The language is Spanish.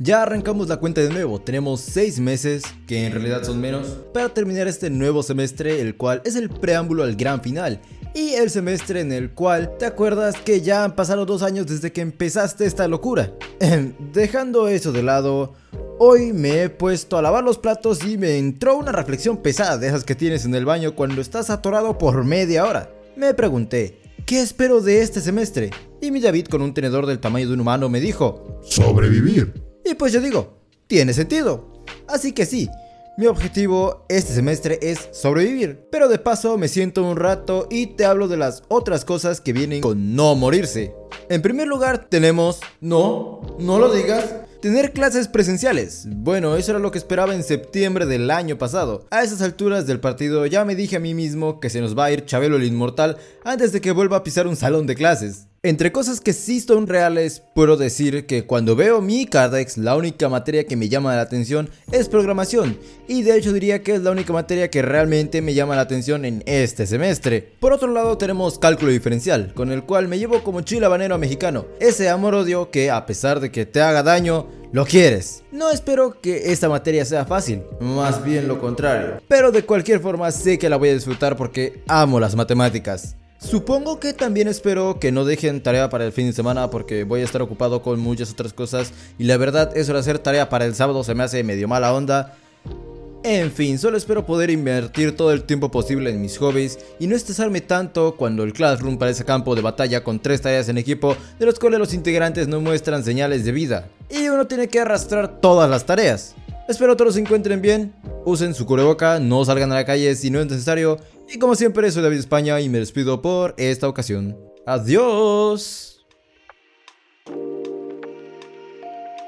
Ya arrancamos la cuenta de nuevo, tenemos 6 meses, que en realidad son menos, para terminar este nuevo semestre, el cual es el preámbulo al gran final. Y el semestre en el cual te acuerdas que ya han pasado dos años desde que empezaste esta locura. Dejando eso de lado, hoy me he puesto a lavar los platos y me entró una reflexión pesada de esas que tienes en el baño cuando estás atorado por media hora. Me pregunté, ¿qué espero de este semestre? Y mi David con un tenedor del tamaño de un humano me dijo, sobrevivir. Y pues yo digo, tiene sentido. Así que sí, mi objetivo este semestre es sobrevivir. Pero de paso me siento un rato y te hablo de las otras cosas que vienen con no morirse. En primer lugar tenemos, no, no lo digas, Tener clases presenciales. Bueno, eso era lo que esperaba en septiembre del año pasado. A esas alturas del partido ya me dije a mí mismo que se nos va a ir Chabelo el Inmortal antes de que vuelva a pisar un salón de clases. Entre cosas que sí son reales, puedo decir que cuando veo mi Cardex, la única materia que me llama la atención es programación, y de hecho diría que es la única materia que realmente me llama la atención en este semestre. Por otro lado tenemos cálculo diferencial, con el cual me llevo como chile habanero mexicano, ese amor-odio que a pesar de que te haga daño, lo quieres. No espero que esta materia sea fácil, más bien lo contrario. Pero de cualquier forma sé que la voy a disfrutar porque amo las matemáticas. Supongo que también espero que no dejen tarea para el fin de semana porque voy a estar ocupado con muchas otras cosas y la verdad eso de hacer tarea para el sábado se me hace medio mala onda. En fin, solo espero poder invertir todo el tiempo posible en mis hobbies y no estresarme tanto cuando el Classroom parece campo de batalla con tres tareas en equipo de los cuales los integrantes no muestran señales de vida y uno tiene que arrastrar todas las tareas. Espero todos se encuentren bien, usen su cubreboca, no salgan a la calle si no es necesario. Y como siempre, soy David España y me despido por esta ocasión. ¡Adiós!